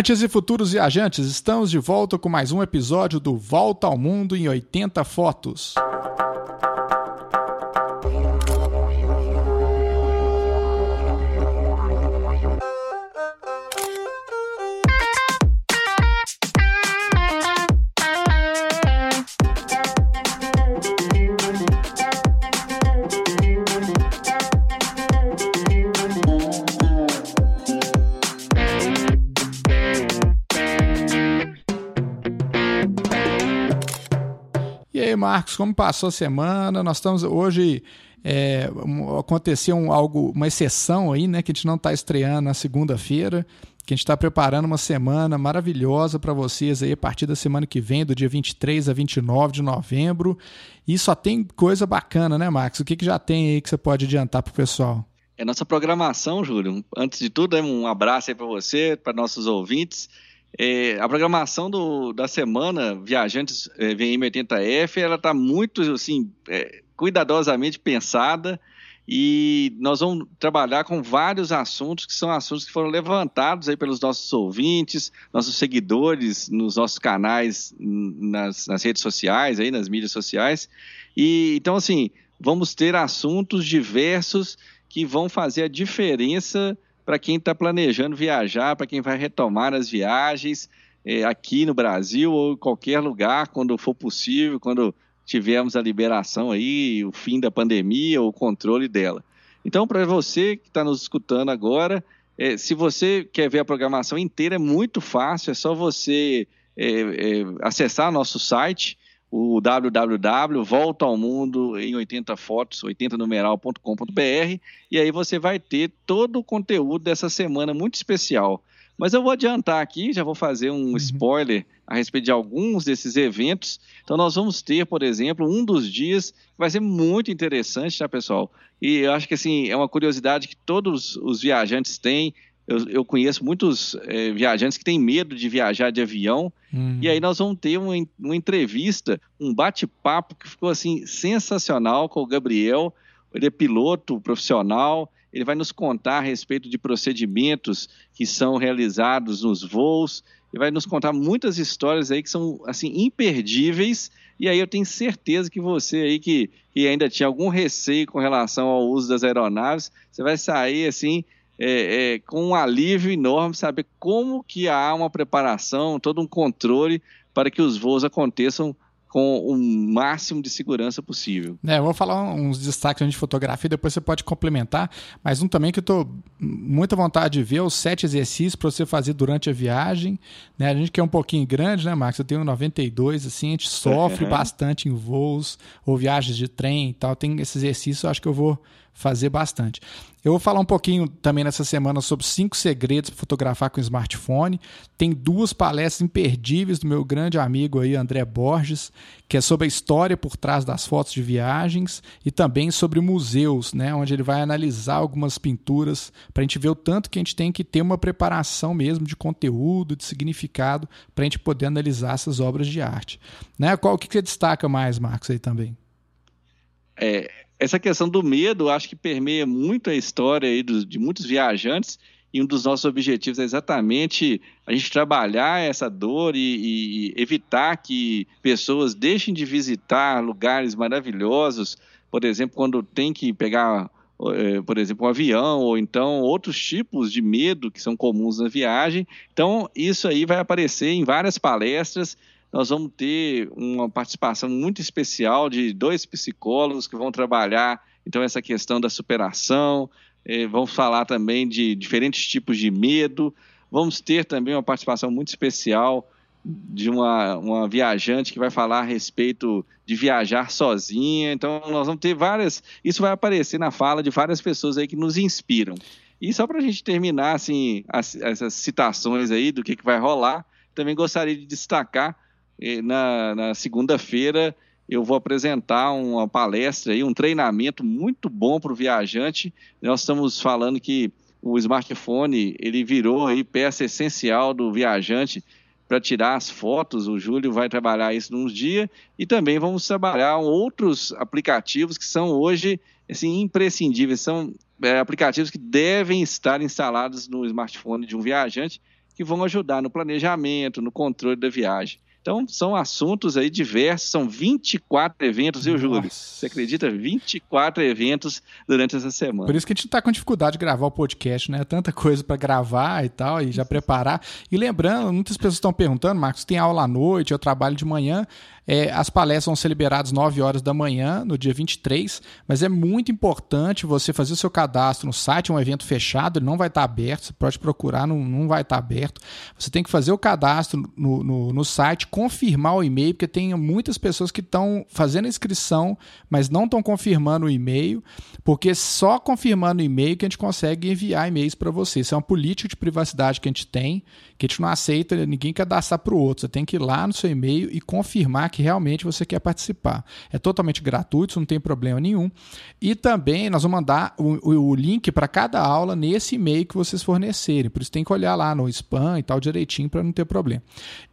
Viajantes e futuros viajantes, estamos de volta com mais um episódio do Volta ao Mundo em 80 Fotos. Marcos, como passou a semana? Nós estamos hoje. É, aconteceu um, algo, uma exceção aí, né? Que a gente não está estreando na segunda-feira, que a gente está preparando uma semana maravilhosa para vocês aí a partir da semana que vem, do dia 23 a 29 de novembro. E só tem coisa bacana, né, Marcos? O que, que já tem aí que você pode adiantar para o pessoal? É nossa programação, Júlio. Antes de tudo, um abraço aí para você, para nossos ouvintes. É, a programação do, da semana Viajantes é, VM 80F ela está muito assim é, cuidadosamente pensada e nós vamos trabalhar com vários assuntos que são assuntos que foram levantados aí pelos nossos ouvintes, nossos seguidores nos nossos canais nas, nas redes sociais aí nas mídias sociais. E então assim vamos ter assuntos diversos que vão fazer a diferença para quem está planejando viajar, para quem vai retomar as viagens é, aqui no Brasil ou em qualquer lugar, quando for possível, quando tivermos a liberação aí, o fim da pandemia, o controle dela. Então, para você que está nos escutando agora, é, se você quer ver a programação inteira, é muito fácil, é só você é, é acessar nosso site, o www volta ao mundo em 80 fotos, 80numeral.com.br e aí você vai ter todo o conteúdo dessa semana muito especial. Mas eu vou adiantar aqui, já vou fazer um uhum. spoiler a respeito de alguns desses eventos. Então nós vamos ter, por exemplo, um dos dias que vai ser muito interessante, tá, pessoal? E eu acho que assim, é uma curiosidade que todos os viajantes têm eu, eu conheço muitos é, viajantes que têm medo de viajar de avião, uhum. e aí nós vamos ter uma, uma entrevista, um bate-papo que ficou assim sensacional com o Gabriel. Ele é piloto profissional, ele vai nos contar a respeito de procedimentos que são realizados nos voos, e vai nos contar muitas histórias aí que são assim imperdíveis. E aí eu tenho certeza que você aí que, que ainda tinha algum receio com relação ao uso das aeronaves, você vai sair assim é, é, com um alívio enorme saber como que há uma preparação, todo um controle para que os voos aconteçam com o máximo de segurança possível. É, eu vou falar uns destaques de fotografia, depois você pode complementar, mas um também que eu estou muita vontade de ver, os sete exercícios para você fazer durante a viagem. Né? A gente que é um pouquinho grande, né, Marcos? Eu tenho 92, assim, a gente sofre bastante em voos ou viagens de trem e tal. Tem esse exercício, eu acho que eu vou fazer bastante. Eu vou falar um pouquinho também nessa semana sobre cinco segredos para fotografar com smartphone. Tem duas palestras imperdíveis do meu grande amigo aí, André Borges, que é sobre a história por trás das fotos de viagens e também sobre museus, né, onde ele vai analisar algumas pinturas para a gente ver o tanto que a gente tem que ter uma preparação mesmo de conteúdo, de significado, para a gente poder analisar essas obras de arte. Né? Qual o que você destaca mais, Marcos, aí também? É, essa questão do medo, acho que permeia muito a história aí de muitos viajantes, e um dos nossos objetivos é exatamente a gente trabalhar essa dor e, e evitar que pessoas deixem de visitar lugares maravilhosos, por exemplo, quando tem que pegar eh, por exemplo, um avião, ou então outros tipos de medo que são comuns na viagem. Então, isso aí vai aparecer em várias palestras nós vamos ter uma participação muito especial de dois psicólogos que vão trabalhar então essa questão da superação, eh, vamos falar também de diferentes tipos de medo, vamos ter também uma participação muito especial de uma, uma viajante que vai falar a respeito de viajar sozinha. Então, nós vamos ter várias. Isso vai aparecer na fala de várias pessoas aí que nos inspiram. E só para a gente terminar assim, as, essas citações aí do que, que vai rolar, também gostaria de destacar na, na segunda-feira eu vou apresentar uma palestra e um treinamento muito bom para o viajante. Nós estamos falando que o smartphone ele virou aí peça essencial do viajante para tirar as fotos. O Júlio vai trabalhar isso nos dias e também vamos trabalhar outros aplicativos que são hoje assim imprescindíveis. São é, aplicativos que devem estar instalados no smartphone de um viajante que vão ajudar no planejamento, no controle da viagem. Então, são assuntos aí diversos, são 24 eventos, viu, Júlio? Você acredita? 24 eventos durante essa semana. Por isso que a gente está com dificuldade de gravar o podcast, né? Tanta coisa para gravar e tal, e já preparar. E lembrando, muitas pessoas estão perguntando, Marcos, tem aula à noite, eu trabalho de manhã. É, as palestras vão ser liberadas 9 horas da manhã, no dia 23, mas é muito importante você fazer o seu cadastro no site, é um evento fechado, ele não vai estar aberto, você pode procurar, não, não vai estar aberto. Você tem que fazer o cadastro no, no, no site, confirmar o e-mail, porque tem muitas pessoas que estão fazendo inscrição, mas não estão confirmando o e-mail, porque só confirmando o e-mail que a gente consegue enviar e-mails para você. Isso é uma política de privacidade que a gente tem, que a gente não aceita ninguém cadastrar para o outro. Você tem que ir lá no seu e-mail e confirmar que que realmente você quer participar. É totalmente gratuito, não tem problema nenhum. E também nós vamos mandar o, o, link para cada aula nesse e-mail que vocês fornecerem. Por isso tem que olhar lá no spam e tal direitinho para não ter problema.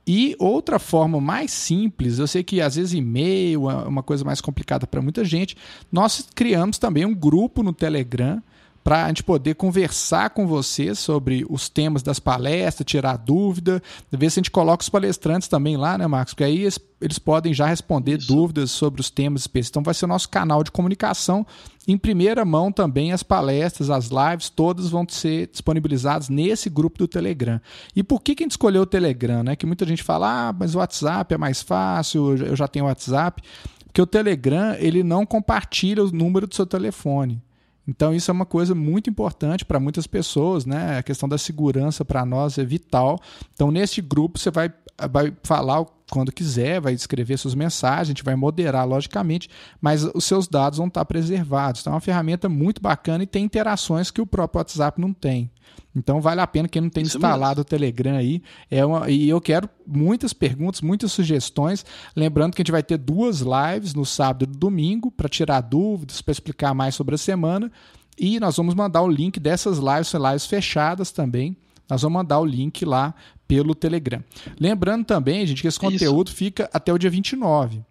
E outra forma mais simples, eu sei que às vezes e-mail é uma coisa mais complicada para muita gente, nós criamos também um grupo no Telegram para a gente poder conversar com você sobre os temas das palestras, tirar dúvida, ver se a gente coloca os palestrantes também lá, né, Marcos? Porque aí eles, eles podem já responder Isso. dúvidas sobre os temas específicos. Então vai ser o nosso canal de comunicação. Em primeira mão também as palestras, as lives, todas vão ser disponibilizadas nesse grupo do Telegram. E por que, que a gente escolheu o Telegram? Né? Que muita gente fala, ah, mas o WhatsApp é mais fácil, eu já tenho WhatsApp. Porque o Telegram ele não compartilha o número do seu telefone. Então, isso é uma coisa muito importante para muitas pessoas, né? A questão da segurança para nós é vital. Então, nesse grupo, você vai, vai falar quando quiser, vai escrever suas mensagens, a gente vai moderar, logicamente, mas os seus dados vão estar preservados. Então, é uma ferramenta muito bacana e tem interações que o próprio WhatsApp não tem. Então vale a pena quem não tem Isso instalado mesmo. o Telegram aí. É uma, e eu quero muitas perguntas, muitas sugestões. Lembrando que a gente vai ter duas lives no sábado e no domingo para tirar dúvidas, para explicar mais sobre a semana. E nós vamos mandar o link dessas lives, são lives fechadas também. Nós vamos mandar o link lá pelo Telegram. Lembrando também, gente, que esse conteúdo Isso. fica até o dia 29.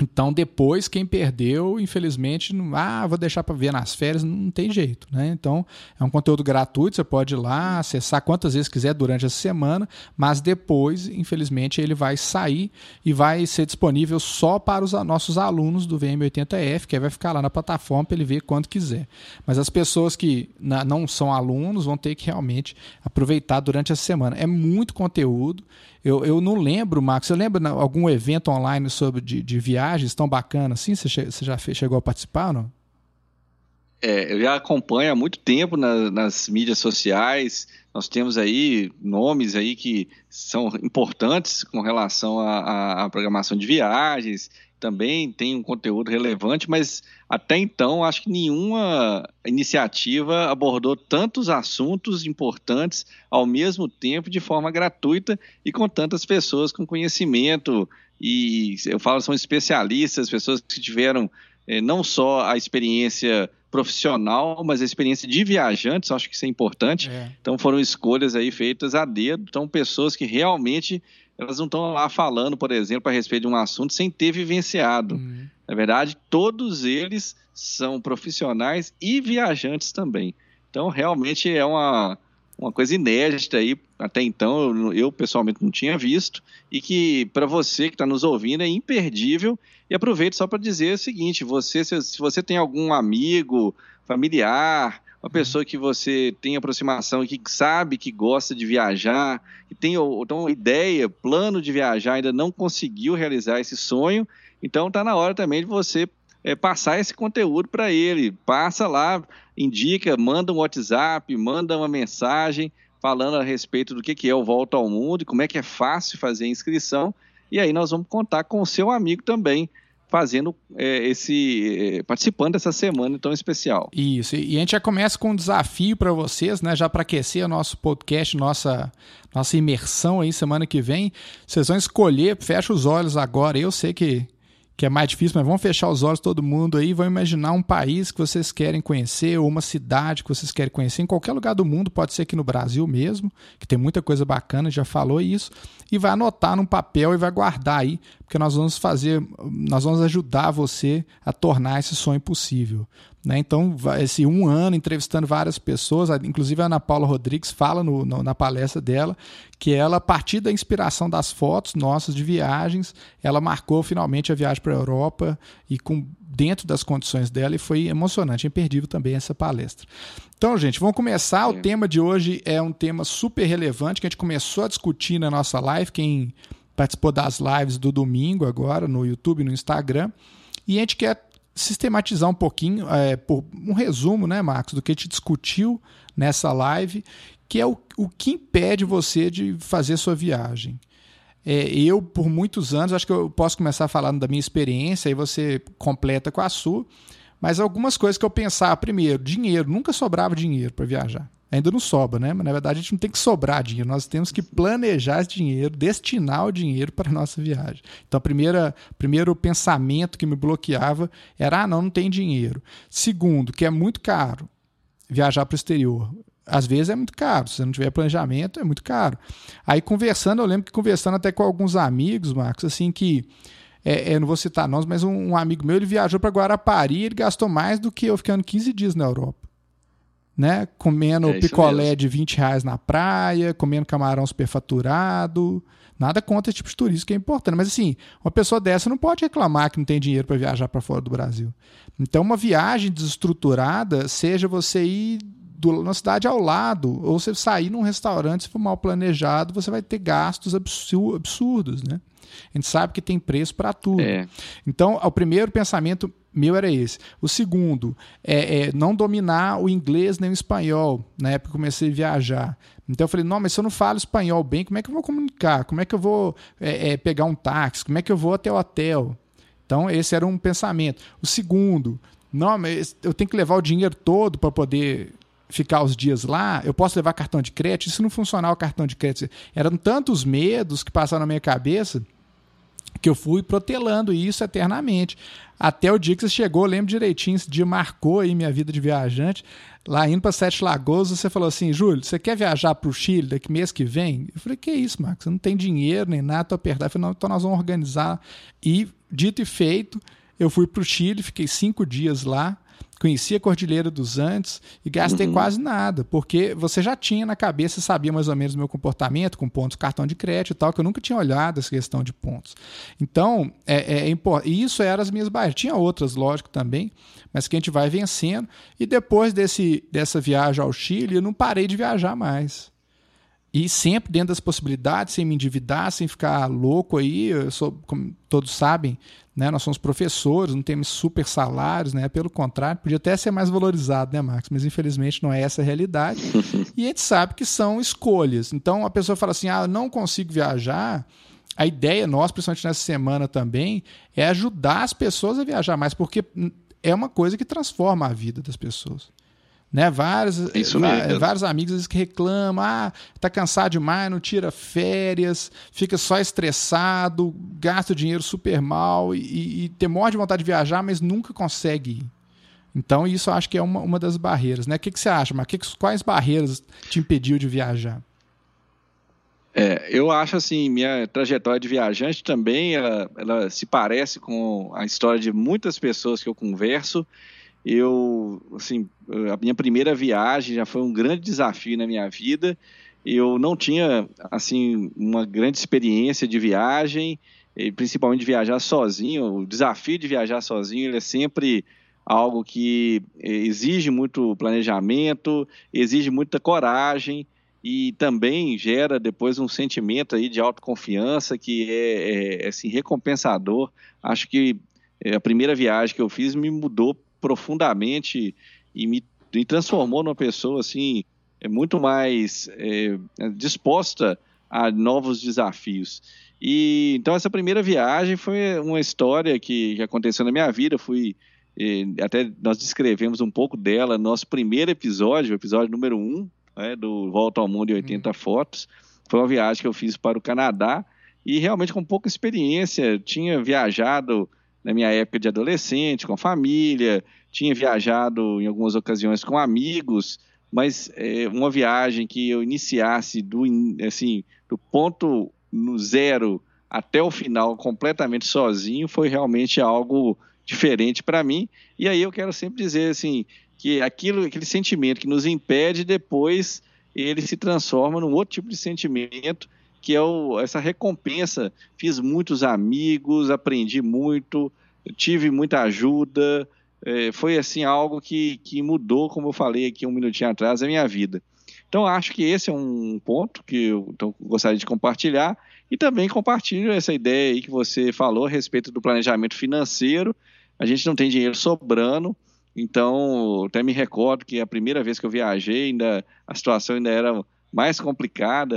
Então, depois, quem perdeu, infelizmente, não, ah, vou deixar para ver nas férias, não tem jeito, né? Então, é um conteúdo gratuito, você pode ir lá acessar quantas vezes quiser durante a semana, mas depois, infelizmente, ele vai sair e vai ser disponível só para os nossos alunos do VM80F, que vai ficar lá na plataforma para ele ver quando quiser. Mas as pessoas que não são alunos vão ter que realmente aproveitar durante a semana. É muito conteúdo eu, eu não lembro, Marcos, você lembra algum evento online sobre de, de viagens tão bacana assim? Você, você já chegou a participar, não? É, eu já acompanho há muito tempo na, nas mídias sociais. Nós temos aí nomes aí que são importantes com relação à programação de viagens também tem um conteúdo relevante, mas até então acho que nenhuma iniciativa abordou tantos assuntos importantes ao mesmo tempo de forma gratuita e com tantas pessoas com conhecimento e eu falo são especialistas, pessoas que tiveram eh, não só a experiência profissional, mas a experiência de viajantes, acho que isso é importante. É. Então foram escolhas aí feitas a dedo, então pessoas que realmente elas não estão lá falando, por exemplo, a respeito de um assunto sem ter vivenciado. Uhum. Na verdade, todos eles são profissionais e viajantes também. Então, realmente é uma, uma coisa inédita aí, até então eu, pessoalmente não tinha visto, e que para você que está nos ouvindo é imperdível. E aproveito só para dizer o seguinte: você, se, se você tem algum amigo, familiar, uma pessoa que você tem aproximação e que sabe que gosta de viajar, que tem então, ideia, plano de viajar, ainda não conseguiu realizar esse sonho, então está na hora também de você é, passar esse conteúdo para ele. Passa lá, indica, manda um WhatsApp, manda uma mensagem falando a respeito do que, que é o Volta ao Mundo como é que é fácil fazer a inscrição. E aí nós vamos contar com o seu amigo também fazendo é, esse é, participando dessa semana tão especial. Isso. E a gente já começa com um desafio para vocês, né, já para aquecer o nosso podcast, nossa nossa imersão aí semana que vem. Vocês vão escolher, fecha os olhos agora. Eu sei que que é mais difícil, mas vamos fechar os olhos todo mundo aí, vão imaginar um país que vocês querem conhecer ou uma cidade que vocês querem conhecer em qualquer lugar do mundo, pode ser aqui no Brasil mesmo, que tem muita coisa bacana, já falou isso, e vai anotar num papel e vai guardar aí porque nós vamos fazer, nós vamos ajudar você a tornar esse sonho possível. Né? Então, esse um ano entrevistando várias pessoas, inclusive a Ana Paula Rodrigues fala no, no, na palestra dela que ela, a partir da inspiração das fotos nossas de viagens, ela marcou finalmente a viagem para a Europa e com dentro das condições dela e foi emocionante, imperdível também essa palestra. Então, gente, vamos começar. O tema de hoje é um tema super relevante que a gente começou a discutir na nossa live. Quem participou das lives do domingo agora no YouTube e no Instagram. E a gente quer sistematizar um pouquinho, é, por um resumo, né, Marcos, do que a gente discutiu nessa live, que é o, o que impede você de fazer sua viagem. É, eu, por muitos anos, acho que eu posso começar falando da minha experiência, aí você completa com a sua, mas algumas coisas que eu pensava, primeiro, dinheiro, nunca sobrava dinheiro para viajar. Ainda não sobra, né? Mas na verdade a gente não tem que sobrar dinheiro, nós temos que planejar esse dinheiro, destinar o dinheiro para a nossa viagem. Então, o primeiro pensamento que me bloqueava era: ah, não, não tem dinheiro. Segundo, que é muito caro viajar para o exterior. Às vezes é muito caro, se você não tiver planejamento, é muito caro. Aí conversando, eu lembro que conversando até com alguns amigos, Marcos, assim, que é, é, não vou citar nomes, mas um, um, amigo meu ele viajou para Guarapari ele gastou mais do que eu ficando 15 dias na Europa né? Comendo é picolé mesmo. de 20 reais na praia, comendo camarão superfaturado. Nada contra esse tipo de turismo que é importante. Mas assim, uma pessoa dessa não pode reclamar que não tem dinheiro para viajar para fora do Brasil. Então, uma viagem desestruturada, seja você ir do, na cidade ao lado, ou você sair num restaurante, se for mal planejado, você vai ter gastos absurdos, né? A gente sabe que tem preço para tudo. É. Então, o primeiro pensamento meu era esse. O segundo é, é, não dominar o inglês nem o espanhol, na época que comecei a viajar. Então eu falei, não, mas se eu não falo espanhol bem, como é que eu vou comunicar? Como é que eu vou é, é pegar um táxi? Como é que eu vou até o hotel? Então esse era um pensamento. O segundo, não, mas eu tenho que levar o dinheiro todo para poder ficar os dias lá, eu posso levar cartão de crédito? E se não funcionar o cartão de crédito? Eram tantos medos que passaram na minha cabeça que eu fui protelando isso eternamente. Até o dia que você chegou, eu lembro direitinho, esse dia marcou aí minha vida de viajante. Lá indo para Sete Lagoas, você falou assim: Júlio, você quer viajar para o Chile daqui mês que vem? Eu falei: Que isso, Marcos? Você não tem dinheiro nem nada, tô apertado. Eu falei: Não, então nós vamos organizar. E, dito e feito, eu fui para o Chile, fiquei cinco dias lá conheci a Cordilheira dos Andes e gastei uhum. quase nada, porque você já tinha na cabeça, sabia mais ou menos o meu comportamento com pontos, cartão de crédito e tal, que eu nunca tinha olhado essa questão de pontos. Então, é, é, é e isso eram as minhas barreiras. Tinha outras, lógico, também, mas que a gente vai vencendo. E depois desse, dessa viagem ao Chile, eu não parei de viajar mais. E sempre dentro das possibilidades, sem me endividar, sem ficar louco aí. Eu sou, como todos sabem, né? Nós somos professores, não temos super salários, né? Pelo contrário, podia até ser mais valorizado, né, Marcos? Mas infelizmente não é essa a realidade. e a gente sabe que são escolhas. Então a pessoa fala assim: ah, eu não consigo viajar. A ideia nossa, principalmente nessa semana também, é ajudar as pessoas a viajar mais, porque é uma coisa que transforma a vida das pessoas. Né? Vários, vários amigos que reclamam, ah, tá cansado demais, não tira férias, fica só estressado, gasta o dinheiro super mal e, e tem morte de vontade de viajar, mas nunca consegue ir. Então, isso eu acho que é uma, uma das barreiras. Né? O que, que você acha, mas que, quais barreiras te impediu de viajar? É, eu acho assim, minha trajetória de viajante também, ela, ela se parece com a história de muitas pessoas que eu converso eu, assim, a minha primeira viagem já foi um grande desafio na minha vida. Eu não tinha, assim, uma grande experiência de viagem, principalmente de viajar sozinho. O desafio de viajar sozinho é sempre algo que exige muito planejamento, exige muita coragem e também gera depois um sentimento aí de autoconfiança que é, é, é assim, recompensador. Acho que eh, a primeira viagem que eu fiz me mudou profundamente e me, me transformou numa pessoa assim é muito mais é, disposta a novos desafios. E então essa primeira viagem foi uma história que, que aconteceu na minha vida. Fui é, até nós descrevemos um pouco dela no nosso primeiro episódio, o episódio número 1, um, né, do Volta ao Mundo em 80 uhum. fotos. Foi uma viagem que eu fiz para o Canadá e realmente com pouca experiência. Tinha viajado na minha época de adolescente, com a família, tinha viajado em algumas ocasiões com amigos, mas é, uma viagem que eu iniciasse do, assim, do ponto no zero até o final completamente sozinho foi realmente algo diferente para mim. E aí eu quero sempre dizer assim que aquilo, aquele sentimento que nos impede depois ele se transforma num outro tipo de sentimento que é o, essa recompensa. Fiz muitos amigos, aprendi muito, tive muita ajuda. É, foi assim algo que, que mudou, como eu falei aqui um minutinho atrás, a minha vida. Então acho que esse é um ponto que eu então, gostaria de compartilhar e também compartilho essa ideia aí que você falou a respeito do planejamento financeiro. A gente não tem dinheiro sobrando, então até me recordo que a primeira vez que eu viajei, ainda a situação ainda era mais complicada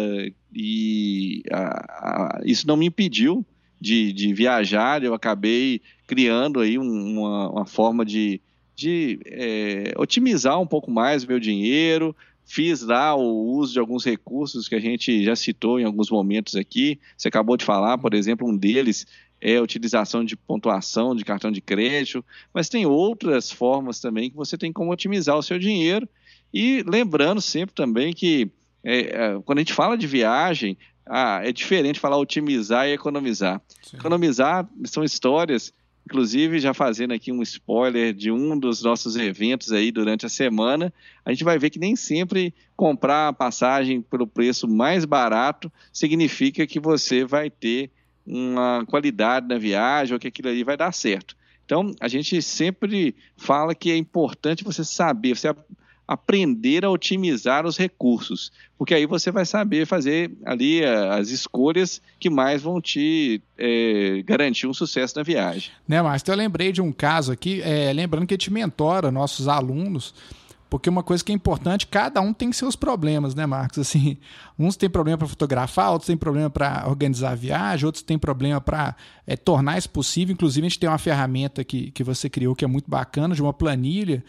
e a, a, isso não me impediu de, de, viajar. Eu acabei criando aí uma, uma forma de, de é, otimizar um pouco mais o meu dinheiro. Fiz lá o uso de alguns recursos que a gente já citou em alguns momentos aqui. Você acabou de falar, por exemplo, um deles é a utilização de pontuação de cartão de crédito, mas tem outras formas também que você tem como otimizar o seu dinheiro. E lembrando sempre também que é, é, quando a gente fala de viagem, ah, é diferente falar otimizar e economizar. Sim. Economizar são histórias, inclusive já fazendo aqui um spoiler de um dos nossos eventos aí durante a semana, a gente vai ver que nem sempre comprar a passagem pelo preço mais barato significa que você vai ter uma qualidade na viagem ou que aquilo ali vai dar certo. Então, a gente sempre fala que é importante você saber, você aprender a otimizar os recursos, porque aí você vai saber fazer ali eh, as escolhas que mais vão te é, garantir um sucesso na viagem. Né, Márcio? Então eu lembrei de um caso aqui, é, lembrando que a gente mentora nossos alunos, porque uma coisa que é importante, cada um tem seus problemas, né, Marcos? Assim, uns têm problema para fotografar, outros têm problema para organizar a viagem, outros têm problema para é, tornar isso possível. Inclusive, a gente tem uma ferramenta que, que você criou que é muito bacana, de uma planilha,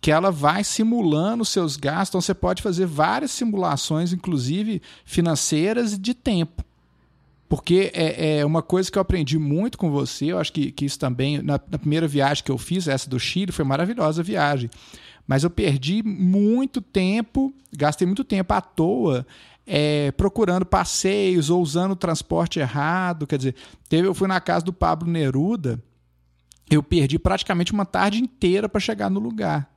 que ela vai simulando os seus gastos. Então você pode fazer várias simulações, inclusive financeiras e de tempo. Porque é, é, uma coisa que eu aprendi muito com você, eu acho que, que isso também, na, na, primeira viagem que eu fiz, essa do Chile, foi maravilhosa viagem. Mas eu perdi muito tempo, gastei muito tempo à toa é, procurando passeios ou usando o transporte errado. Quer dizer, teve, eu fui na casa do Pablo Neruda, eu perdi praticamente uma tarde inteira para chegar no lugar.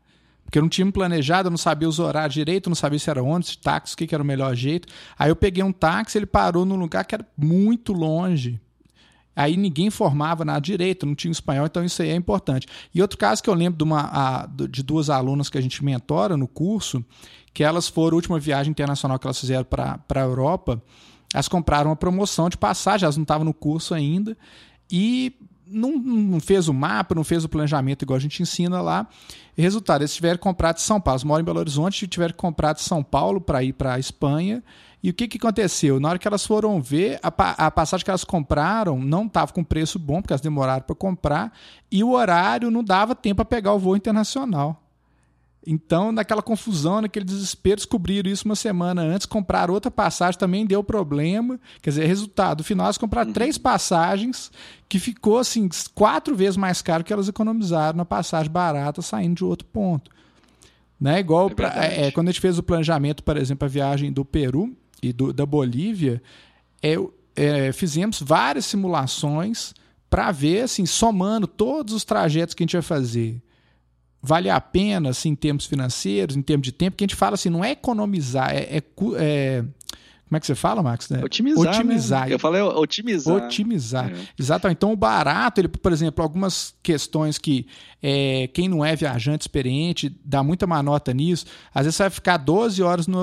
Porque eu não tinha planejado, eu não sabia os horários direito, não sabia se era ônibus, táxi, o que, que era o melhor jeito. Aí eu peguei um táxi, ele parou num lugar que era muito longe. Aí ninguém informava nada direito, não tinha espanhol, então isso aí é importante. E outro caso que eu lembro de, uma, a, de duas alunas que a gente mentora no curso, que elas foram, a última viagem internacional que elas fizeram para a Europa, elas compraram uma promoção de passagem, elas não estavam no curso ainda, e não, não, fez o mapa, não fez o planejamento igual a gente ensina lá. E resultado, eles tiveram que comprar de São Paulo. Eles moram em Belo Horizonte, tiveram que comprar de São Paulo para ir para a Espanha. E o que, que aconteceu? Na hora que elas foram ver, a, a passagem que elas compraram não estava com preço bom, porque elas demoraram para comprar, e o horário não dava tempo para pegar o voo internacional. Então, naquela confusão, naquele desespero, descobriram isso uma semana antes, compraram outra passagem, também deu problema. Quer dizer, resultado, no final elas compraram uhum. três passagens, que ficou assim, quatro vezes mais caro que elas economizaram na passagem barata saindo de outro ponto. Né? Igual é pra, é, é, quando a gente fez o planejamento, por exemplo, a viagem do Peru e do, da Bolívia, é, é fizemos várias simulações para ver, assim, somando todos os trajetos que a gente ia fazer vale a pena, assim, em termos financeiros, em termos de tempo, que a gente fala assim, não é economizar, é, é, é como é que você fala, Max? Né? Otimizar. Né? Otimizar. Né? Eu falei otimizar. Otimizar. É. Exatamente. Então, o barato, ele, por exemplo, algumas questões que é, quem não é viajante experiente dá muita manota nisso. Às vezes você vai ficar 12 horas no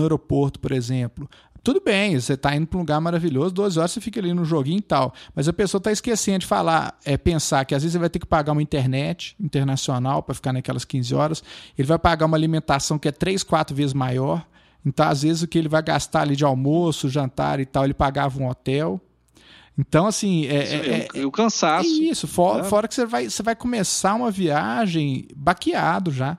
aeroporto, por exemplo. Tudo bem, você está indo para um lugar maravilhoso, 12 horas você fica ali no joguinho e tal. Mas a pessoa está esquecendo de falar, é pensar que às vezes você vai ter que pagar uma internet internacional para ficar naquelas 15 horas. Ele vai pagar uma alimentação que é 3, 4 vezes maior. Então, às vezes, o que ele vai gastar ali de almoço, jantar e tal, ele pagava um hotel. Então, assim. É, é, é, o cansaço. É isso, fora, né? fora que você vai, você vai começar uma viagem baqueado já.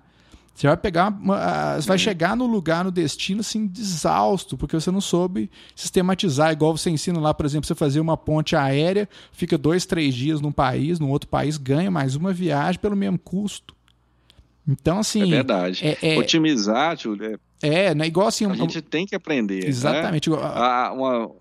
Você vai pegar, uma, você vai chegar no lugar, no destino, assim, exausto, porque você não soube sistematizar. Igual você ensina lá, por exemplo, você fazer uma ponte aérea, fica dois, três dias num país, num outro país, ganha mais uma viagem pelo mesmo custo. Então, assim. É verdade. É, é, Otimizar, Júlio. É, é né, igual assim. A gente tem que aprender. Né? Exatamente. Né? A, uma,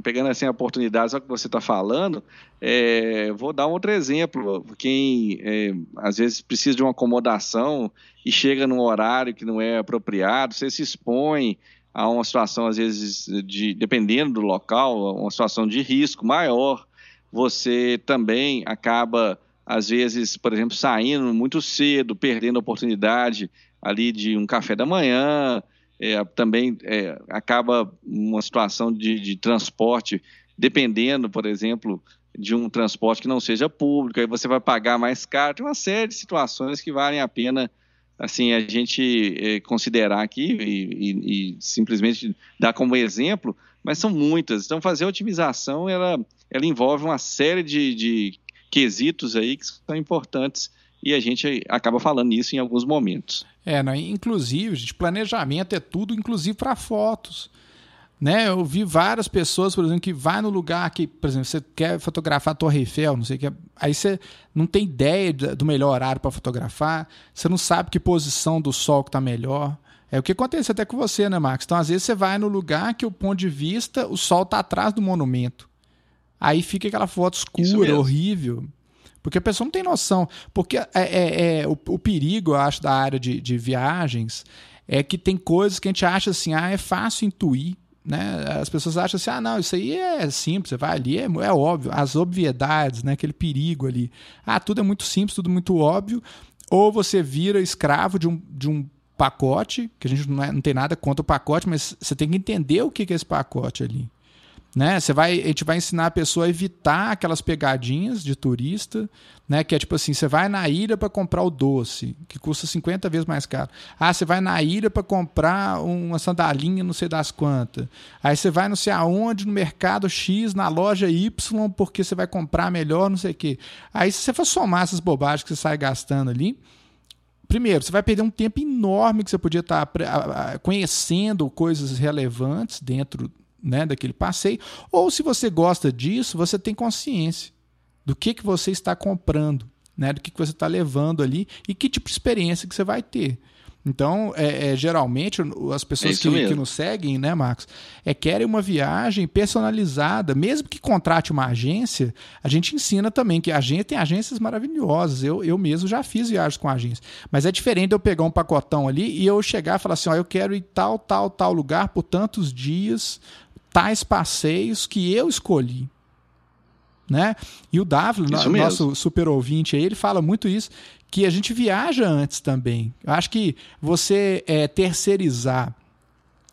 pegando assim a oportunidade, só que você está falando, é, vou dar um outro exemplo. Quem é, às vezes precisa de uma acomodação e chega num horário que não é apropriado, você se expõe a uma situação, às vezes, de, dependendo do local, uma situação de risco maior. Você também acaba, às vezes, por exemplo, saindo muito cedo, perdendo a oportunidade ali de um café da manhã, é, também é, acaba uma situação de, de, transporte, dependendo, por exemplo, de um transporte que não seja público, aí você vai pagar mais caro. Tem uma série de situações que valem a pena assim a gente é, considerar aqui e, e, e, simplesmente dar como exemplo, mas são muitas. Então, fazer a otimização ela, ela envolve uma série de, de quesitos aí que são importantes e a gente acaba falando nisso em alguns momentos. É, inclusive, gente, planejamento é tudo, inclusive para fotos. Né? Eu vi várias pessoas, por exemplo, que vai no lugar que, por exemplo, você quer fotografar a Torre Eiffel, não sei o que, aí você não tem ideia do melhor horário para fotografar, você não sabe que posição do sol que está melhor. É o que acontece até com você, né, Marcos? Então, às vezes você vai no lugar que o ponto de vista, o sol está atrás do monumento. Aí fica aquela foto escura, horrível. Porque a pessoa não tem noção. Porque é, é, é o, o, perigo, eu acho, da área de, de viagens é que tem coisas que a gente acha assim, ah, é fácil intuir. Né? As pessoas acham assim, ah, não, isso aí é simples, você vai ali, é, é óbvio, as obviedades, né? aquele perigo ali. Ah, tudo é muito simples, tudo muito óbvio. Ou você vira escravo de um, de um pacote, que a gente não, é, não tem nada contra o pacote, mas você tem que entender o que é esse pacote ali. Né? Você vai, a gente vai ensinar a pessoa a evitar aquelas pegadinhas de turista, né? Que é tipo assim, você vai na ilha para comprar o doce, que custa 50 vezes mais caro. Ah, você vai na ilha para comprar uma sandalinha, não sei das quantas. Aí você vai não sei aonde no mercado X, na loja Y, porque você vai comprar melhor, não sei o quê. Aí se você for somar essas bobagens que você sai gastando ali, primeiro, você vai perder um tempo enorme que você podia estar tá conhecendo coisas relevantes dentro né, daquele passeio, ou se você gosta disso, você tem consciência do que, que você está comprando, né, do que, que você está levando ali e que tipo de experiência que você vai ter. Então, é, é, geralmente, as pessoas é que, que, nos seguem, né, Marcos, é, querem uma viagem personalizada. Mesmo que contrate uma agência, a gente ensina também que a agência tem agências maravilhosas. Eu, eu mesmo já fiz viagens com agência. Mas é diferente eu pegar um pacotão ali e eu chegar e falar assim: ó, eu quero ir tal, tal, tal lugar por tantos dias, tais passeios que eu escolhi. Né? E o Davi, nosso super ouvinte aí, ele fala muito isso, que a gente viaja antes também. Eu acho que você é, terceirizar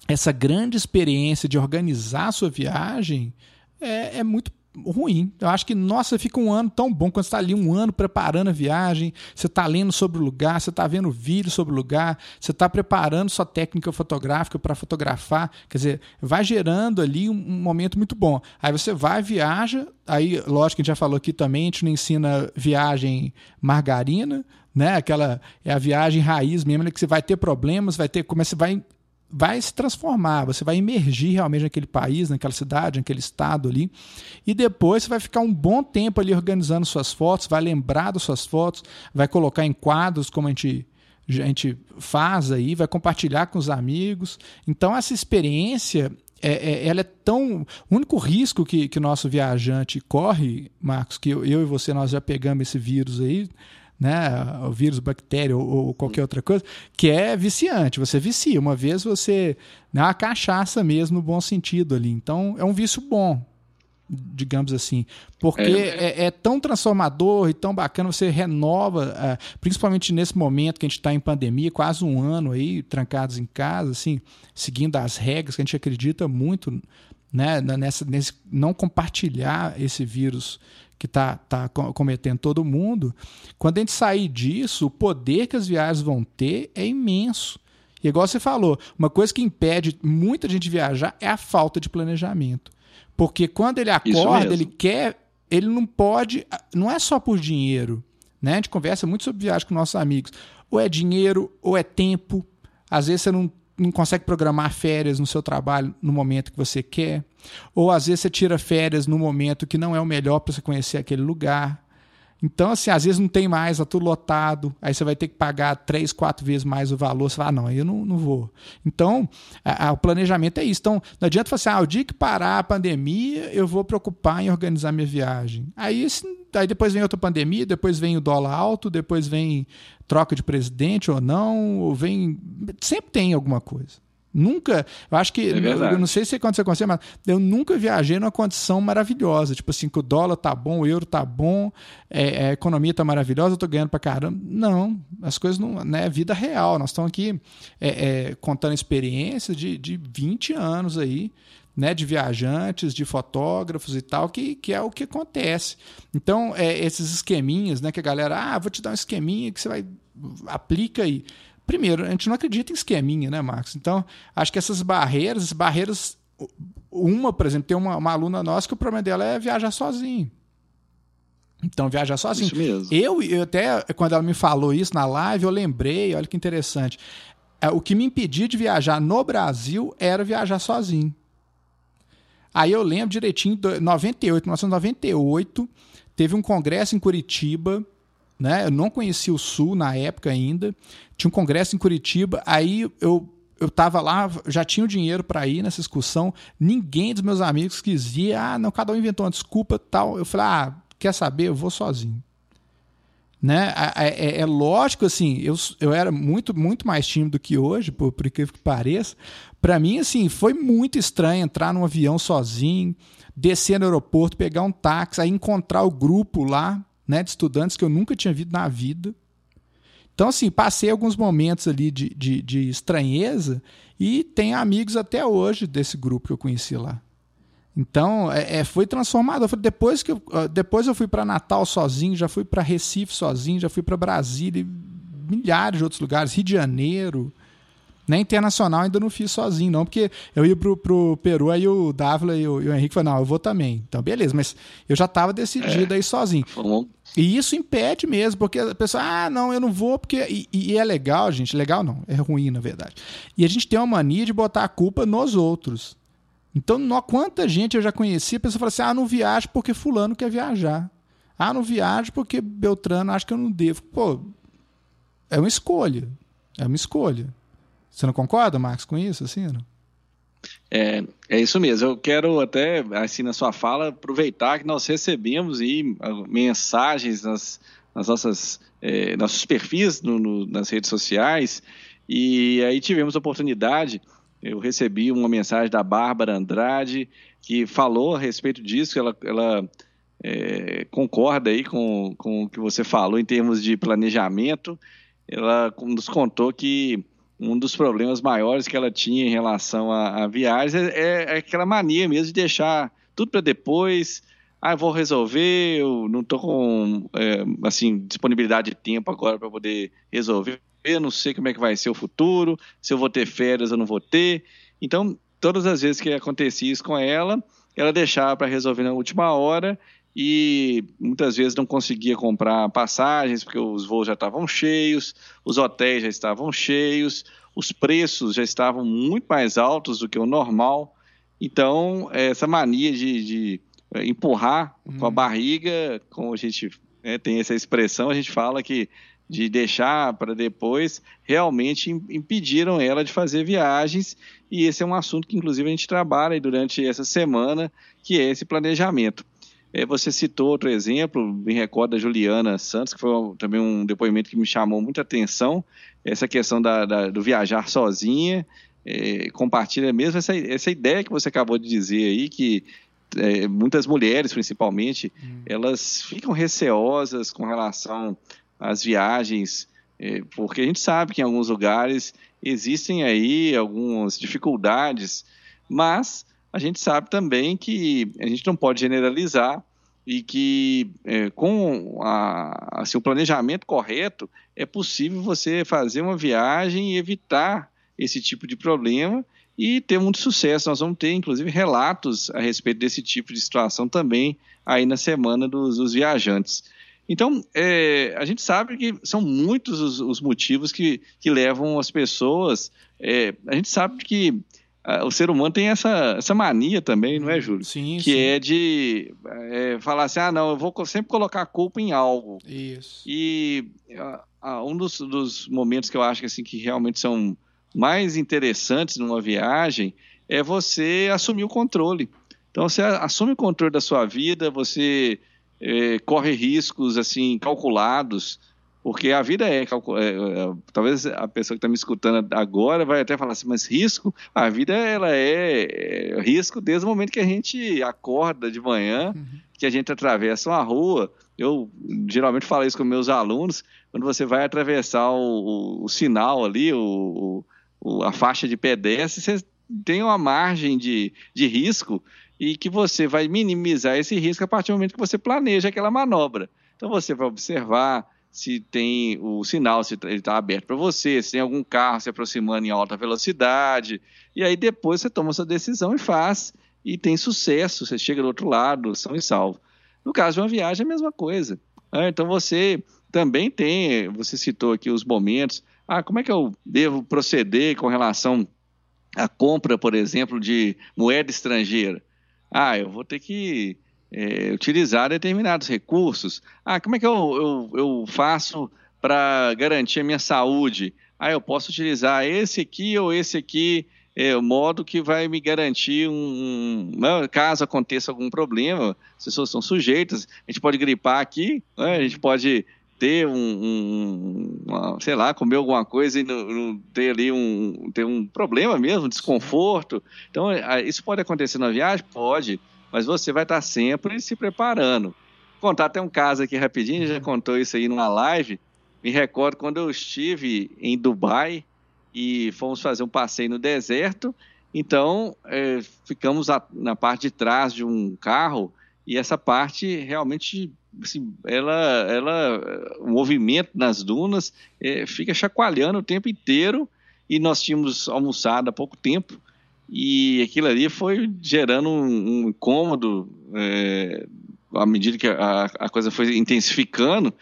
essa grande experiência de organizar a sua viagem é, é muito ruim. Eu acho que, nossa, fica um ano tão bom quando você está ali um ano preparando a viagem, você está lendo sobre o lugar, você está vendo vídeo sobre o lugar, você está preparando sua técnica fotográfica para fotografar. Quer dizer, vai gerando ali um, um, momento muito bom. Aí você vai, viaja, aí, lógico a gente já falou aqui também, a gente não ensina viagem margarina, né? Aquela é a viagem raiz mesmo, né? que você vai ter problemas, vai ter você vai vai se transformar, você vai emergir realmente naquele país, naquela cidade, naquele estado ali. E depois você vai ficar um bom tempo ali organizando suas fotos, vai lembrar das suas fotos, vai colocar em quadros como a gente a gente faz aí, vai compartilhar com os amigos. Então essa experiência é, é, ela é tão. O único risco que o nosso viajante corre, Marcos, que eu, eu, e você nós já pegamos esse vírus aí, né, o vírus, bactéria ou, ou, qualquer outra coisa, que é viciante. Você vicia. Uma vez você. Né, uma cachaça mesmo, no bom sentido ali. Então, é um vício bom, digamos assim. Porque é, é, é tão transformador e tão bacana, você renova, é, principalmente nesse momento que a gente está em pandemia, quase um ano aí, trancados em casa, assim, seguindo as regras que a gente acredita muito. Né, nessa, nesse não compartilhar esse vírus que está tá cometendo todo mundo, quando a gente sair disso, o poder que as viagens vão ter é imenso. E igual você falou, uma coisa que impede muita gente de viajar é a falta de planejamento. Porque quando ele acorda, ele quer, ele não pode, não é só por dinheiro. Né? A gente conversa muito sobre viagem com nossos amigos. Ou é dinheiro, ou é tempo. Às vezes você não não consegue programar férias no seu trabalho no momento que você quer, ou às vezes você tira férias no momento que não é o melhor para você conhecer aquele lugar. Então, assim, às vezes não tem mais, tá tudo lotado, aí você vai ter que pagar três, quatro vezes mais o valor, você fala, ah, não, eu não, não vou. Então, a, a, o planejamento é isso. Então, não adianta falar assim, ah, o dia que parar a pandemia, eu vou preocupar em organizar minha viagem. Aí, assim, aí depois vem outra pandemia, depois vem o dólar alto, depois vem troca de presidente ou não, ou vem... Sempre tem alguma coisa. Nunca, eu acho que, é eu não sei se aconteceu com você, mas eu nunca viajei numa condição maravilhosa. Tipo assim, que o dólar tá bom, o euro tá bom, é, a economia tá maravilhosa, eu tô ganhando pra caramba. Não, as coisas não. Né, é vida real. Nós estamos aqui é, é, contando experiências de, de 20 anos aí. Né, de viajantes, de fotógrafos e tal, que, que é o que acontece. Então, é, esses esqueminhas, né, que a galera, ah, vou te dar um esqueminha que você vai, aplica aí. Primeiro, a gente não acredita em esqueminha, né, Marcos? Então, acho que essas barreiras, as barreiras. Uma, por exemplo, tem uma, uma aluna nossa que o problema dela é viajar sozinho. Então, viajar sozinho. Isso mesmo. Eu, eu até, quando ela me falou isso na live, eu lembrei, olha que interessante. É, o que me impedia de viajar no Brasil era viajar sozinho. Aí eu lembro direitinho, 98, 1998, teve um congresso em Curitiba né? Eu não conhecia o Sul na época ainda. Tinha um congresso em Curitiba, aí eu eu estava lá, já tinha o dinheiro para ir nessa excursão. Ninguém dos meus amigos quis ir. Ah, não, cada um inventou uma desculpa tal. Eu falei, ah, quer saber? Eu vou sozinho. Né? É, é, é lógico, assim, eu, eu era muito, muito mais tímido que hoje, por, por incrível que pareça. Para mim, assim, foi muito estranho entrar num avião sozinho, descer no aeroporto, pegar um táxi, aí encontrar o grupo lá, né, de estudantes que eu nunca tinha visto na vida. Então, assim, passei alguns momentos ali de, de, de estranheza e tenho amigos até hoje desse grupo que eu conheci lá. Então, é, é, foi transformado. Depois, que eu, depois eu fui para Natal sozinho, já fui para Recife sozinho, já fui para Brasília, milhares de outros lugares, Rio de Janeiro. Na internacional ainda não fiz sozinho, não, porque eu ia pro, pro Peru, aí o Dávila e o, e o Henrique falaram, não, eu vou também. Então, beleza, mas eu já estava decidido é. aí sozinho. E isso impede mesmo, porque a pessoa, ah, não, eu não vou, porque. E, e, é legal, gente, legal não, é ruim, na verdade. E a gente tem uma mania de botar a culpa nos outros. Então, no, quanta gente eu já conheci, a pessoa fala assim, ah, não viajo porque fulano quer viajar. Ah, não viajo porque Beltrano acha que eu não devo. Pô, é uma escolha. É uma escolha. Você não concorda, Marcos, com isso? Assim, não? É, é isso mesmo. Eu quero até, assim, na sua fala, aproveitar que nós recebemos aí ah, mensagens nas, nas nossas é, nossos perfis no, no, nas redes sociais e aí tivemos a oportunidade. Eu recebi uma mensagem da Bárbara Andrade que falou a respeito disso. Ela, ela é, concorda aí com, com o que você falou em termos de planejamento. Ela nos contou que um dos problemas maiores que ela tinha em relação a, a viagens é, é, é, aquela mania mesmo de deixar tudo para depois. Ah, vou resolver, eu não estou com é, assim disponibilidade de tempo agora para poder resolver. Eu não sei como é que vai ser o futuro, se eu vou ter férias ou não vou ter. Então, todas as vezes que acontecia isso com ela, ela deixava para resolver na última hora e muitas vezes não conseguia comprar passagens porque os voos já estavam cheios, os hotéis já estavam cheios, os preços já estavam muito mais altos do que o normal. Então, essa mania de, de é, empurrar hum. com a hum. barriga, como a gente né, tem essa expressão, a gente fala que de deixar para depois, realmente impediram ela de fazer viagens. E esse é um assunto que, inclusive, a gente trabalha durante essa semana, que é esse planejamento. É, você citou outro exemplo, me recordo da Juliana Santos, que foi também um depoimento que me chamou muita atenção, essa questão da, da do viajar sozinha, é, compartilha mesmo essa, essa ideia que você acabou de dizer aí, que é, muitas mulheres, principalmente, hum. elas ficam receosas com relação às viagens, é, porque a gente sabe que em alguns lugares existem aí algumas dificuldades, mas a gente sabe também que a gente não pode generalizar e que é, com a, assim, o planejamento correto é possível você fazer uma viagem e evitar esse tipo de problema e ter muito sucesso. Nós vamos ter, inclusive, relatos a respeito desse tipo de situação também aí na semana dos, dos viajantes. Então, é, a gente sabe que são muitos os, os motivos que, que levam as pessoas. É, a gente sabe que o ser humano tem essa, essa mania também, não é, Júlio? Sim, que sim. é de é, falar assim, ah, não, eu vou sempre colocar a culpa em algo. Isso. E uh, um dos, dos, momentos que eu acho que, assim, que realmente são mais interessantes numa viagem é você assumir o controle. Então, você assume o controle da sua vida, você é, corre riscos, assim, calculados, porque a vida é, é, é talvez a pessoa que está me escutando agora vai até falar assim, mas risco, a vida ela é, é, risco desde o momento que a gente acorda de manhã, uhum. que a gente atravessa uma rua. Eu geralmente falo isso com meus alunos, quando você vai atravessar o, o, o sinal ali, o, o, a faixa de pedestre, você tem uma margem de, de risco e que você vai minimizar esse risco a partir do momento que você planeja aquela manobra. Então você vai observar se tem o sinal, se ele está aberto para você, se tem algum carro se aproximando em alta velocidade, e aí depois você toma sua decisão e faz, e tem sucesso, você chega do outro lado, são e salvo. No caso de uma viagem, é a mesma coisa. Né? Então você também tem, você citou aqui os momentos, ah, como é que eu devo proceder com relação à compra, por exemplo, de moeda estrangeira? Ah, eu vou ter que é, utilizar determinados recursos. Ah, como é que eu, eu, eu faço para garantir a minha saúde? Ah, eu posso utilizar esse aqui ou esse aqui, é, o modo que vai me garantir um, um, né, caso aconteça algum problema, as pessoas são sujeitas, a gente pode gripar aqui, né, a gente pode ter um, um uma, sei lá, comer alguma coisa e não, não, ter ali um, ter um problema mesmo, um desconforto. Então, isso pode acontecer na viagem? Pode mas você vai estar sempre se preparando. Vou contar até um caso aqui rapidinho, já contou isso aí numa live. Me recordo quando eu estive em Dubai e fomos fazer um passeio no deserto. Então, é, ficamos a, na parte de trás de um carro e essa parte realmente, assim, ela, ela, o movimento nas dunas é, fica chacoalhando o tempo inteiro e nós tínhamos almoçado há pouco tempo e aquilo ali foi gerando um, um incômodo é, à medida que a, a, coisa foi intensificando.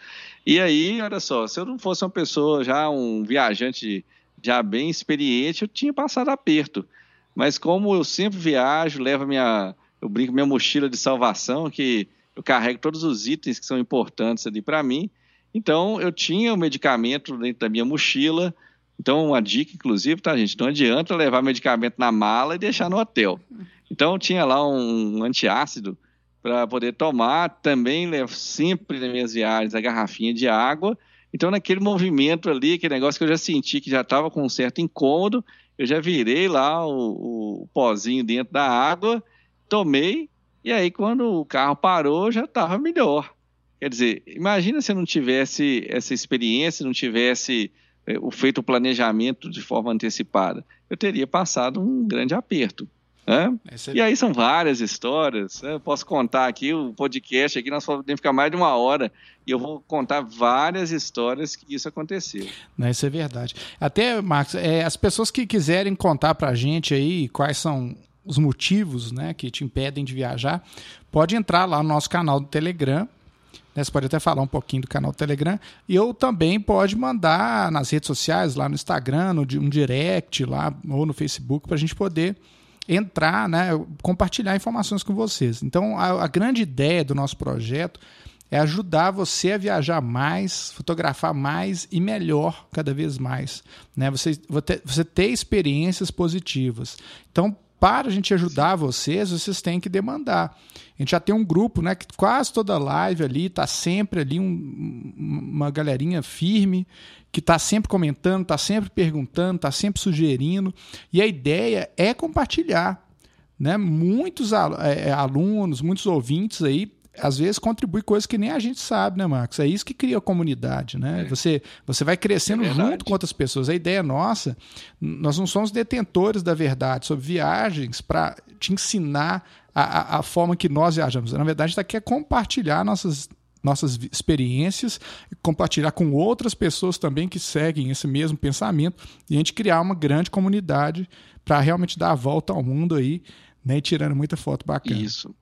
E aí, olha só, se eu não fosse uma pessoa já, um viajante já bem experiente, eu tinha passado aperto. Mas como eu sempre viajo, levo minha, eu brinco minha mochila de salvação, que eu carrego todos os itens que são importantes ali para mim. Então, eu tinha o medicamento dentro da minha mochila, então, uma dica, inclusive, tá, gente? Não adianta levar medicamento na mala e deixar no hotel. Então, tinha lá um antiácido para poder tomar. Também levo sempre nas minhas viagens a garrafinha de água. Então, naquele movimento ali, aquele negócio que eu já senti que já estava com um certo incômodo, eu já virei lá o, o pozinho dentro da água, tomei, e aí quando o carro parou, já estava melhor. Quer dizer, imagina se eu não tivesse essa experiência, não tivesse feito o planejamento de forma antecipada, eu teria passado um grande aperto. Né? É... E aí são várias histórias. Né? Eu posso contar aqui o podcast aqui, nós podemos ficar mais de uma hora e eu vou contar várias histórias que isso aconteceu. Não, isso é verdade. Até, Marcos, é, as pessoas que quiserem contar para a gente aí quais são os motivos né, que te impedem de viajar, pode entrar lá no nosso canal do Telegram, né? Você pode até falar um pouquinho do canal Telegram. E também pode mandar nas redes sociais, lá no Instagram, no, um direct lá, ou no Facebook, para a gente poder entrar, né, compartilhar informações com vocês. Então, a, a, grande ideia do nosso projeto é ajudar você a viajar mais, fotografar mais e melhor cada vez mais. Né? Você, você ter experiências positivas. Então, para a gente ajudar vocês, vocês têm que demandar. A gente já tem um grupo, né, que quase toda live ali tá sempre ali um, uma galerinha firme que está sempre comentando, está sempre perguntando, está sempre sugerindo. E a ideia é compartilhar. Né? Muitos é, é, alunos, muitos ouvintes aí às vezes contribui coisas que nem a gente sabe, né, Marcos? É isso que cria a comunidade, né? É. Você, você vai crescendo é junto com outras pessoas. A ideia nossa, nós não somos detentores da verdade sobre viagens para te ensinar a, a, a, forma que nós viajamos. Na verdade, a gente tá quer compartilhar nossas nossas experiências, compartilhar com outras pessoas também que seguem esse mesmo pensamento e a gente criar uma grande comunidade para realmente dar a volta ao mundo aí, né, e tirando muita foto bacana. Isso.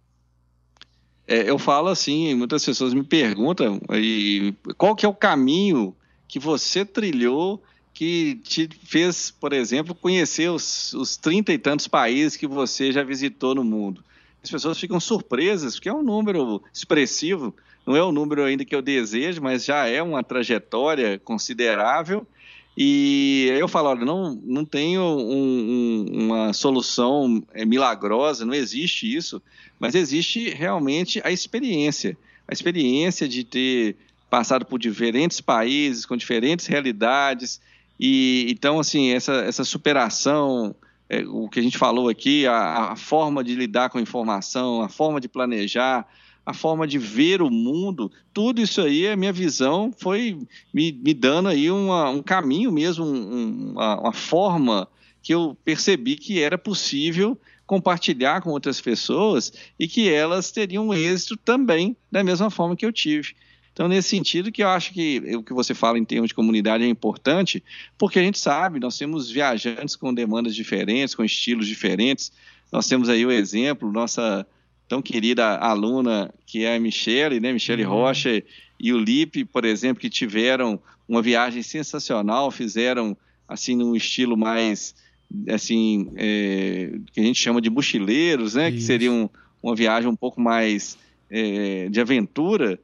É, eu falo assim, muitas pessoas me perguntam e qual que é o caminho que você trilhou que te fez, por exemplo, conhecer os, os 30 e tantos países que você já visitou no mundo. As pessoas ficam surpresas, porque é um número expressivo, não é o número ainda que eu desejo, mas já é uma trajetória considerável. E eu falo, olha, não, não tenho um, um, uma solução é, milagrosa, não existe isso, mas existe realmente a experiência. A experiência de ter passado por diferentes países, com diferentes realidades, e então, assim, essa, essa superação, é, o que a gente falou aqui, a, a, forma de lidar com a informação, a forma de planejar, a forma de ver o mundo, tudo isso aí, a minha visão foi me, me dando aí uma, um caminho mesmo, um, uma, uma forma que eu percebi que era possível compartilhar com outras pessoas e que elas teriam êxito também da mesma forma que eu tive. Então, nesse sentido que eu acho que o que você fala em termos de comunidade é importante, porque a gente sabe, nós temos viajantes com demandas diferentes, com estilos diferentes. Nós temos aí o exemplo, nossa tão querida aluna, que é a Michele, né? Michele uhum. Rocha e o Lipe, por exemplo, que tiveram uma viagem sensacional, fizeram assim num estilo mais assim é, que a gente chama de mochileiros, né? Isso. Que seria um, uma viagem um pouco mais é, de aventura.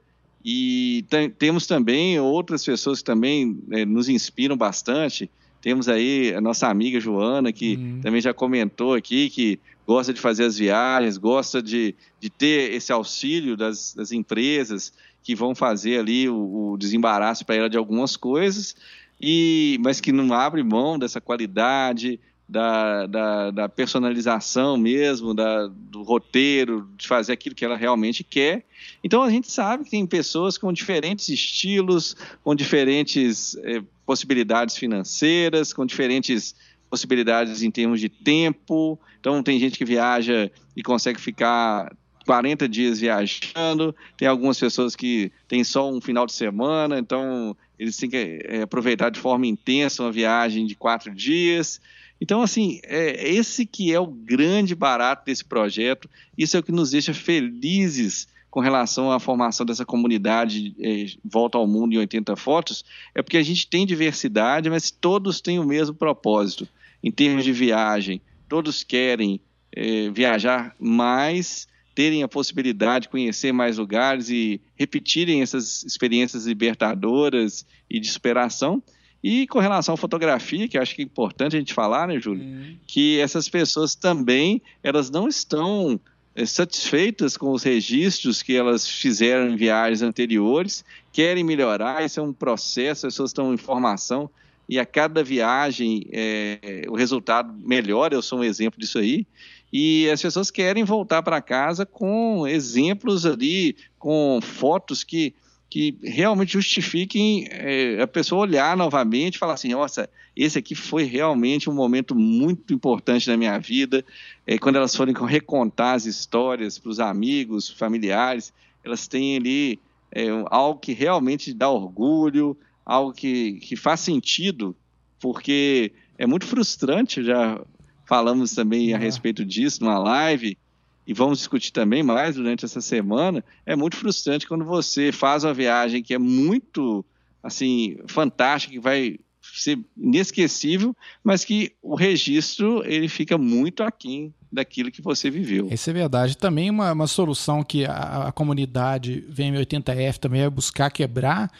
E temos também outras pessoas que também é, nos inspiram bastante. Temos aí a nossa amiga Joana, que uhum. também já comentou aqui que gosta de fazer as viagens, gosta de, de ter esse auxílio das, das empresas que vão fazer ali o, o desembaraço para ela de algumas coisas, e mas que não abre mão dessa qualidade, da, da, da personalização mesmo, da, do roteiro, de fazer aquilo que ela realmente quer. Então a gente sabe que tem pessoas com diferentes estilos, com diferentes eh, possibilidades financeiras, com diferentes possibilidades em termos de tempo. Então tem gente que viaja e consegue ficar 40 dias viajando, tem algumas pessoas que têm só um final de semana, então eles têm que é, aproveitar de forma intensa uma viagem de quatro dias. Então, assim, é esse que é o grande barato desse projeto, isso é o que nos deixa felizes com relação à formação dessa comunidade é, Volta ao Mundo em 80 Fotos, é porque a gente tem diversidade, mas todos têm o mesmo propósito. Em termos de viagem, todos querem é, viajar mais, terem a possibilidade de conhecer mais lugares e repetirem essas experiências libertadoras e de superação. E com relação à fotografia, que acho que é importante a gente falar, né, Júlio? Uhum. Que essas pessoas também, elas não estão é, satisfeitas com os registros que elas fizeram em viagens anteriores, querem melhorar, isso é um processo, as pessoas estão em formação e a cada viagem é, o resultado melhora, eu sou um exemplo disso aí, e as pessoas querem voltar para casa com exemplos ali, com fotos que que realmente justifiquem é, a pessoa olhar novamente e falar assim, nossa, esse aqui foi realmente um momento muito importante na minha vida. É, quando elas forem recontar as histórias para os amigos, familiares, elas têm ali é, algo que realmente dá orgulho, algo que, que faz sentido, porque é muito frustrante, já falamos também a é. respeito disso numa live, e vamos discutir também mais durante essa semana, é muito frustrante quando você faz uma viagem que é muito assim fantástica, que vai ser inesquecível, mas que o registro ele fica muito aquém daquilo que você viveu. Isso é verdade. Também uma, uma solução que a, a comunidade VM80F também vai buscar quebrar,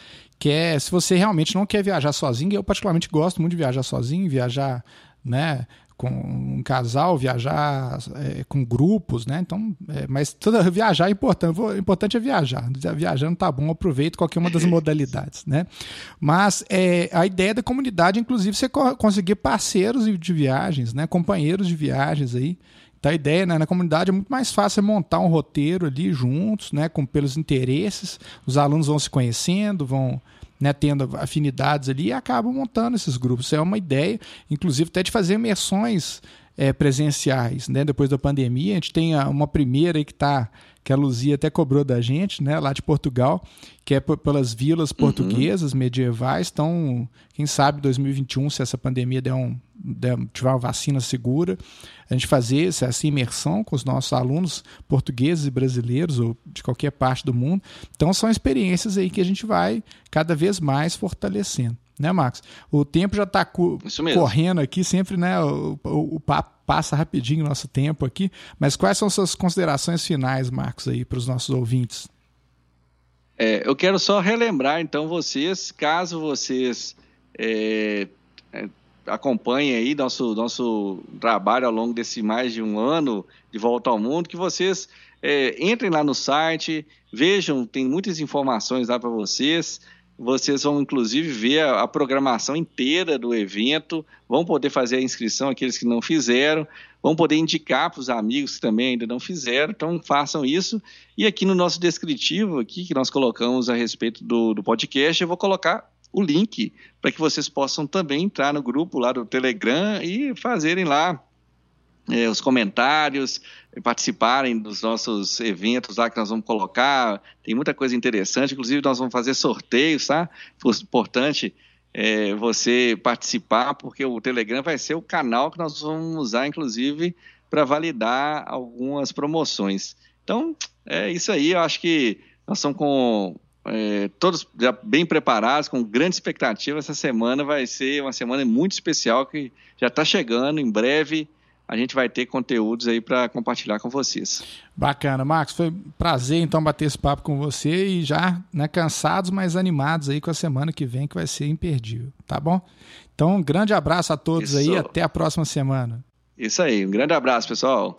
que é se você realmente não quer viajar sozinho, eu particularmente gosto muito de viajar sozinho, viajar né, com um casal, viajar é, com grupos, né? Então, é, mas toda, viajar é importante. O importante é viajar. Viajando tá bom, aproveito qualquer uma das modalidades, né? Mas é, a ideia da comunidade, inclusive, você conseguir parceiros de viagens, né? Companheiros de viagens aí. Então a ideia né, na comunidade é muito mais fácil montar um roteiro ali juntos, né? Com pelos interesses. Os alunos vão se conhecendo, vão né, tendo afinidades ali e acabam montando esses grupos. Isso é uma ideia, inclusive, até de fazer imersões é, presenciais. Né? Depois da pandemia, a gente tem uma primeira que está que a Luzia até cobrou da gente, né, lá de Portugal, que é pelas vilas uhum. portuguesas uhum. medievais. Então, quem sabe 2021, se essa pandemia der um, der, tiver uma vacina segura, a gente fazer essa, essa imersão com os nossos alunos portugueses e brasileiros ou de qualquer parte do mundo. Então, são experiências aí que a gente vai cada vez mais fortalecendo. Né, Marcos? O tempo já está co correndo aqui, sempre, né? O, o, o, papo passa rapidinho o nosso tempo aqui. Mas quais são suas considerações finais, Marcos, aí para os nossos ouvintes? É, eu quero só relembrar, então, vocês, caso vocês é, é, acompanhem aí nosso, nosso trabalho ao longo desse mais de um ano de volta ao mundo, que vocês é, entrem lá no site, vejam, tem muitas informações lá para vocês. Vocês vão, inclusive, ver a, a, programação inteira do evento, vão poder fazer a inscrição, aqueles que não fizeram, vão poder indicar para os amigos que também ainda não fizeram, então façam isso. E aqui no nosso descritivo, aqui que nós colocamos a respeito do, do podcast, eu vou colocar o link para que vocês possam também entrar no grupo lá do Telegram e fazerem lá é, os comentários, participarem dos nossos eventos lá que nós vamos colocar. Tem muita coisa interessante, inclusive nós vamos fazer sorteios, tá? Importante é, você participar, porque o Telegram vai ser o canal que nós vamos usar, inclusive, para validar algumas promoções. Então, é isso aí. Eu acho que nós estamos com é, todos já bem preparados, com grande expectativa. Essa semana vai ser uma semana muito especial que já está chegando em breve a gente vai ter conteúdos aí para compartilhar com vocês. Bacana, Marcos, foi um prazer então bater esse papo com você e já né, cansados, mas animados aí com a semana que vem que vai ser imperdível, tá bom? Então, um grande abraço a todos Isso. aí, até a próxima semana. Isso aí, um grande abraço, pessoal.